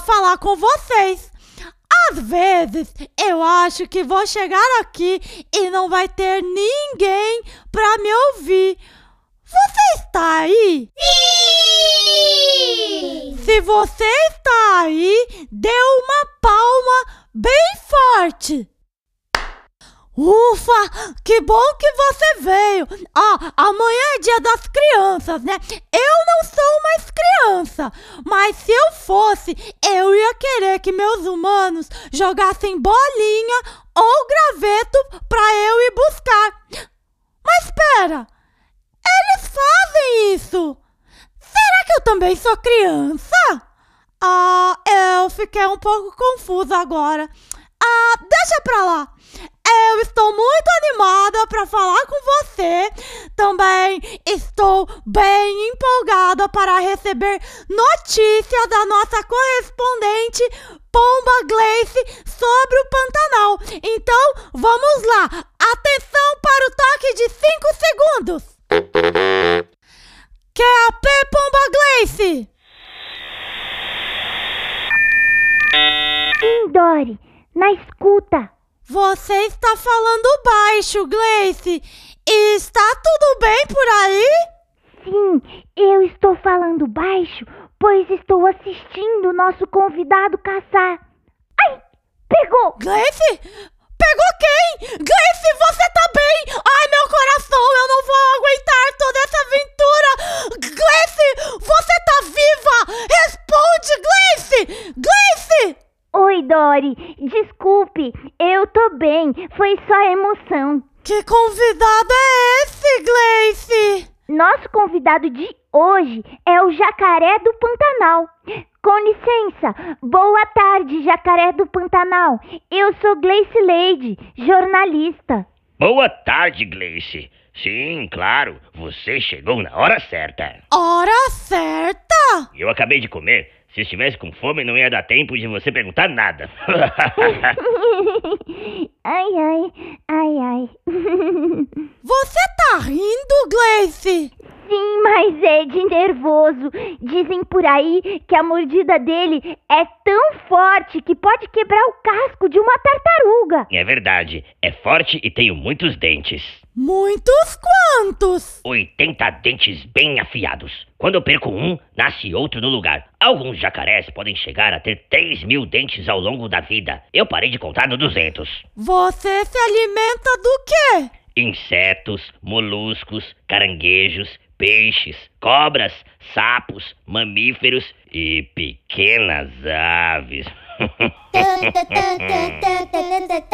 falar com vocês. Às vezes eu acho que vou chegar aqui e não vai ter ninguém pra me ouvir. Você está aí? Sim! Se você está aí, dê uma palma bem forte. Ufa, que bom que você veio. Ah, amanhã é dia das crianças, né? Eu não sou mais criança, mas se eu fosse, eu ia querer que meus humanos jogassem bolinha ou graveto pra eu ir buscar. Mas espera, eles fazem isso. Será que eu também sou criança? Ah, eu fiquei um pouco confusa agora. Ah, deixa pra lá. Eu estou muito animada para falar com você. Também estou bem empolgada para receber notícias da nossa correspondente Pomba Gleice sobre o Pantanal. Então, vamos lá. Atenção para o toque de 5 segundos. QAP Pomba Gleice. Sim, Dory, na escuta. Você está falando baixo, Gleice. Está tudo bem por aí? Sim, eu estou falando baixo, pois estou assistindo o nosso convidado caçar. Ai, pegou! Gleice? Pegou quem? Gleice, você tá bem? Ai, meu coração, eu não vou aguentar toda essa aventura. Gleice, você tá viva? Responde, Gleice! Gleice! Oi, Dory. Desculpe, eu tô bem. Foi só emoção. Que convidado é esse, Gleice? Nosso convidado de hoje é o Jacaré do Pantanal. Com licença, boa tarde, Jacaré do Pantanal. Eu sou Gleice Lady, jornalista. Boa tarde, Gleice. Sim, claro, você chegou na hora certa. Hora certa? Eu acabei de comer. Se estivesse com fome, não ia dar tempo de você perguntar nada. ai, ai, ai, ai. Você tá rindo, Gleice? Sim, mas é de nervoso. Dizem por aí que a mordida dele é tão forte que pode quebrar o casco de uma tartaruga. é verdade, é forte e tenho muitos dentes. Muitos quantos? 80 dentes bem afiados. Quando eu perco um, nasce outro no lugar. Alguns jacarés podem chegar a ter 3 mil dentes ao longo da vida. Eu parei de contar no 200. Você se alimenta do quê? Insetos, moluscos, caranguejos, peixes, cobras, sapos, mamíferos e pequenas aves.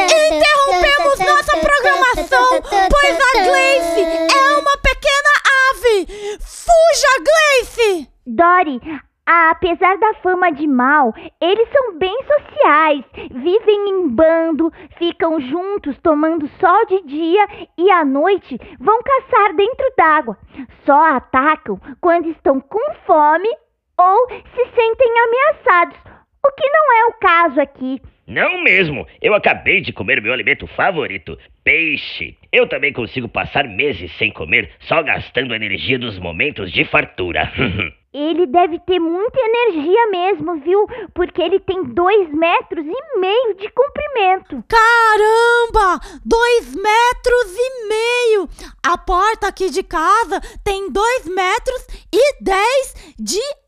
Interrompemos nossa programação, pois a Gleice é uma pequena ave. Fuja, Gleice! Dory, apesar da fama de mal, eles são bem sociais. Vivem em bando, ficam juntos tomando sol de dia e à noite vão caçar dentro d'água. Só atacam quando estão com fome ou se sentem ameaçados, o que não é o caso aqui. Não mesmo. Eu acabei de comer meu alimento favorito, peixe. Eu também consigo passar meses sem comer, só gastando a energia dos momentos de fartura. Ele deve ter muita energia mesmo, viu? Porque ele tem dois metros e meio de comprimento. Caramba! Dois metros e meio! A porta aqui de casa tem dois metros e dez de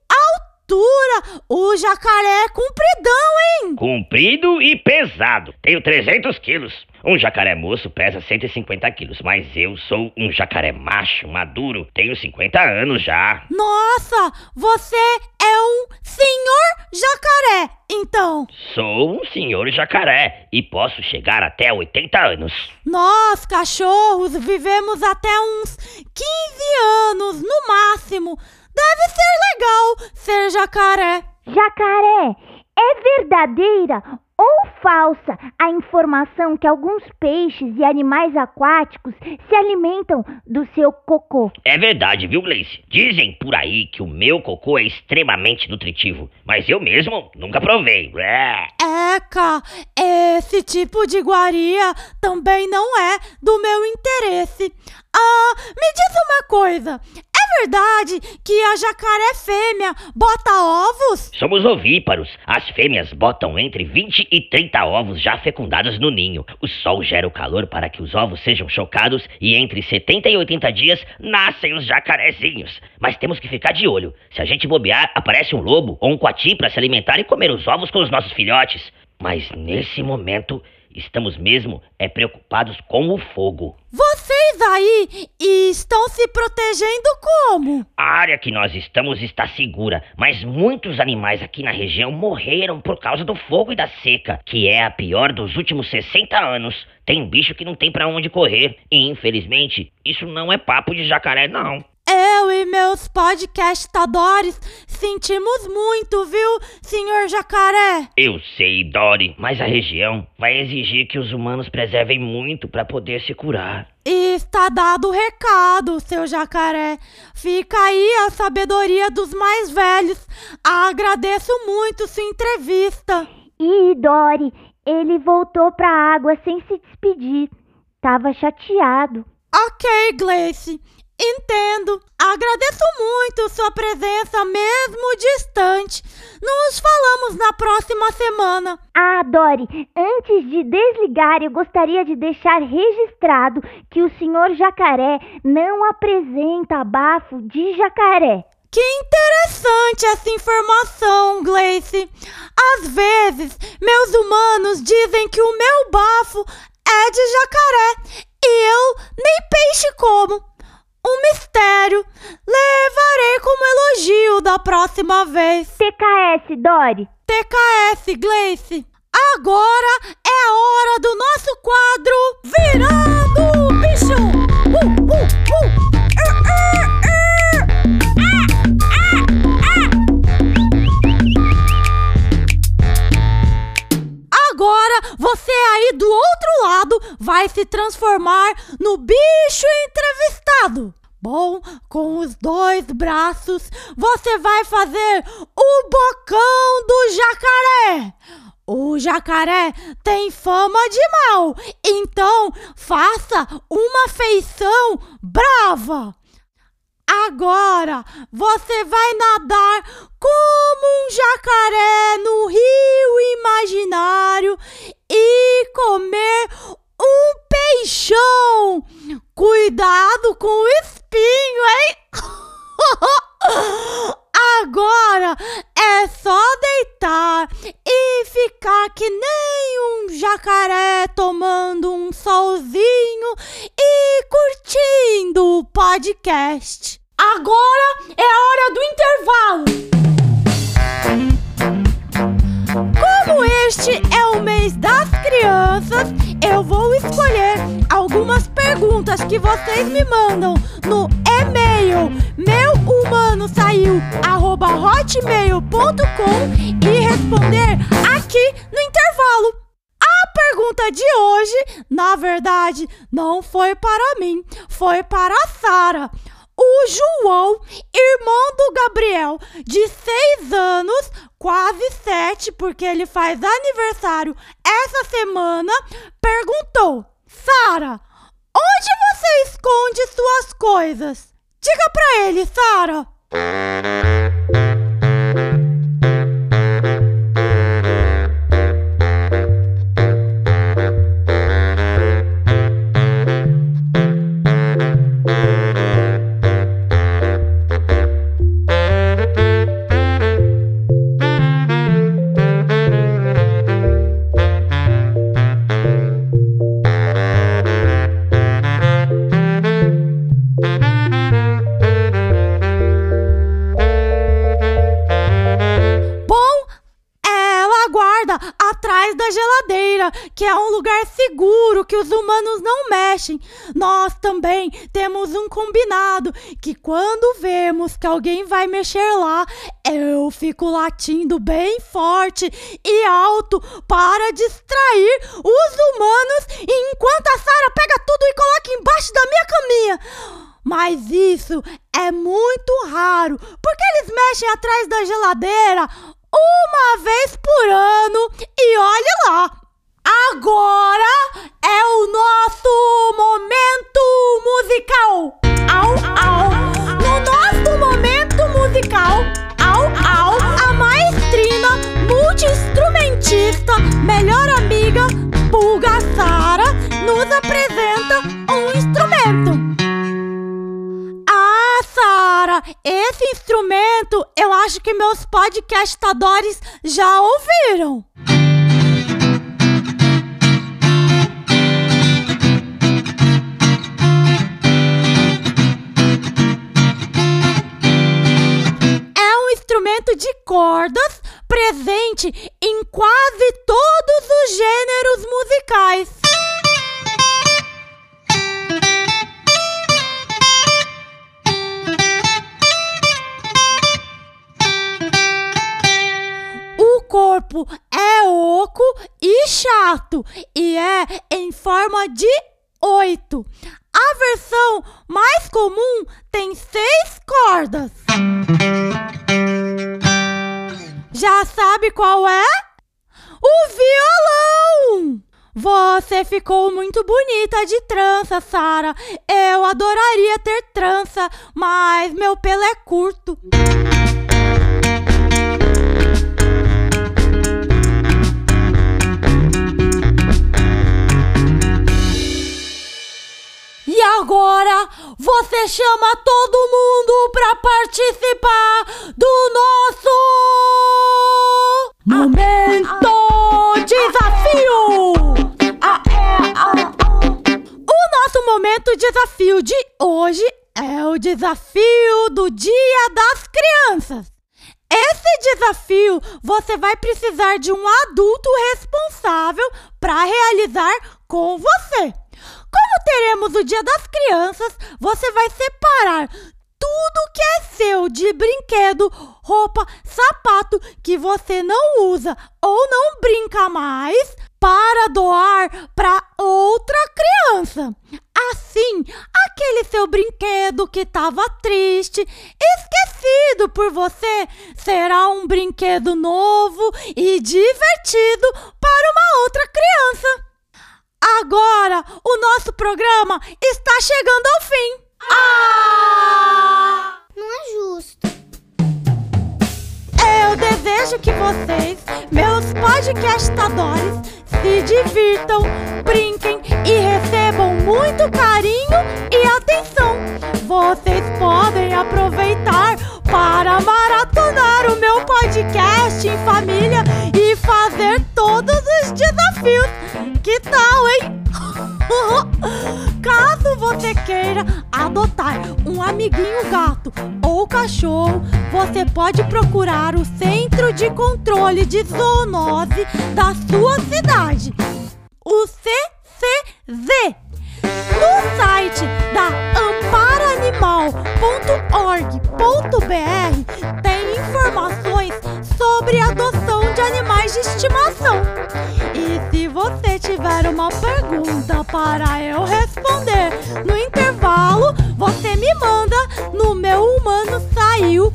altura! O jacaré é compridão, hein? Comprido e pesado. Tenho 300 quilos. Um jacaré moço pesa 150 quilos, mas eu sou um jacaré macho, maduro. Tenho 50 anos já. Nossa, você é um senhor jacaré, então. Sou um senhor jacaré e posso chegar até 80 anos. Nós, cachorros, vivemos até uns 15 anos no máximo. Deve ser legal ser jacaré. Jacaré, é verdadeira ou falsa a informação que alguns peixes e animais aquáticos se alimentam do seu cocô? É verdade, viu, Gleice? Dizem por aí que o meu cocô é extremamente nutritivo, mas eu mesmo nunca provei. É. Eca, esse tipo de iguaria também não é do meu interesse. Ah, me diz uma coisa. É verdade que a jacaré fêmea bota ovos? Somos ovíparos. As fêmeas botam entre 20 e 30 ovos já fecundados no ninho. O sol gera o calor para que os ovos sejam chocados e entre 70 e 80 dias nascem os jacarezinhos. Mas temos que ficar de olho. Se a gente bobear, aparece um lobo ou um coati para se alimentar e comer os ovos com os nossos filhotes. Mas nesse momento Estamos mesmo é preocupados com o fogo. Vocês aí estão se protegendo como? A área que nós estamos está segura, mas muitos animais aqui na região morreram por causa do fogo e da seca, que é a pior dos últimos 60 anos. Tem bicho que não tem para onde correr, e infelizmente, isso não é papo de jacaré não. Eu e meus podcastadores sentimos muito, viu, senhor jacaré? Eu sei, Dory, mas a região vai exigir que os humanos preservem muito para poder se curar. Está dado o recado, seu jacaré. Fica aí a sabedoria dos mais velhos. Agradeço muito sua entrevista. E Dory, ele voltou pra água sem se despedir. Tava chateado. Ok, Gleice. Entendo. Agradeço muito sua presença, mesmo distante. Nos falamos na próxima semana. Ah, Dori, antes de desligar, eu gostaria de deixar registrado que o senhor jacaré não apresenta bafo de jacaré. Que interessante essa informação, Gleice. Às vezes, meus humanos dizem que o meu bafo é de jacaré e eu nem peixe como um mistério. Levarei como elogio da próxima vez. TKS, Dori. TKS, Gleice. Agora é a hora do nosso quadro Virando o Bicho. Uh, uh, uh. Agora você aí do outro lado vai se transformar no bicho entrevistado. Bom, com os dois braços você vai fazer o bocão do jacaré. O jacaré tem fama de mal, então faça uma feição brava. Agora você vai nadar como um jacaré no rio que vocês me mandam no e-mail meuhumanosaiu@hotmail.com e responder aqui no intervalo. A pergunta de hoje, na verdade, não foi para mim, foi para a Sara. O João, irmão do Gabriel, de seis anos, quase sete, porque ele faz aniversário essa semana, perguntou: Sara, onde você esconde suas coisas? Diga pra ele, Sara. Não mexem. Nós também temos um combinado que quando vemos que alguém vai mexer lá, eu fico latindo bem forte e alto para distrair os humanos enquanto a Sara pega tudo e coloca embaixo da minha caminha. Mas isso é muito raro, porque eles mexem atrás da geladeira uma vez por ano e olhe lá. Agora meus podcastadores já ouviram. É um instrumento de cordas presente corpo é oco e chato e é em forma de oito. A versão mais comum tem seis cordas. Já sabe qual é? O violão! Você ficou muito bonita de trança, Sara. Eu adoraria ter trança, mas meu pelo é curto. Você chama todo mundo para participar do nosso momento desafio. Ah, é, ah, ah. O nosso momento desafio de hoje é o desafio do Dia das Crianças. Esse desafio você vai precisar de um adulto responsável para realizar com você. Como teremos o Dia das Crianças, você vai separar tudo que é seu de brinquedo, roupa, sapato que você não usa ou não brinca mais para doar para outra criança. Assim, aquele seu brinquedo que estava triste, esquecido por você, será um brinquedo novo e divertido para uma outra criança. Agora o nosso programa está chegando ao fim. Ah! Não é justo. Eu desejo que vocês, meus podcastadores, se divirtam, brinquem e recebam muito carinho e atenção. Vocês podem aproveitar para maratonar o meu podcast em família e fazer todos os desafios. Que tal, hein? Caso você queira adotar um amiguinho gato ou cachorro, você pode procurar o Centro de Controle de Zoonose da sua cidade, o CCZ. No site da amparaanimal.org.br tem informações sobre adoção de animais de estimação. Tiver uma pergunta para eu responder no intervalo, você me manda no meu humano saiu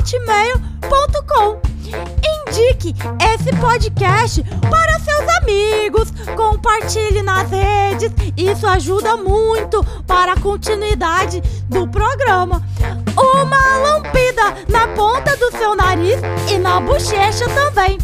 hotmail.com. Indique esse podcast para seus amigos, compartilhe nas redes, isso ajuda muito para a continuidade do programa. Uma lampida na ponta do seu nariz e na bochecha também.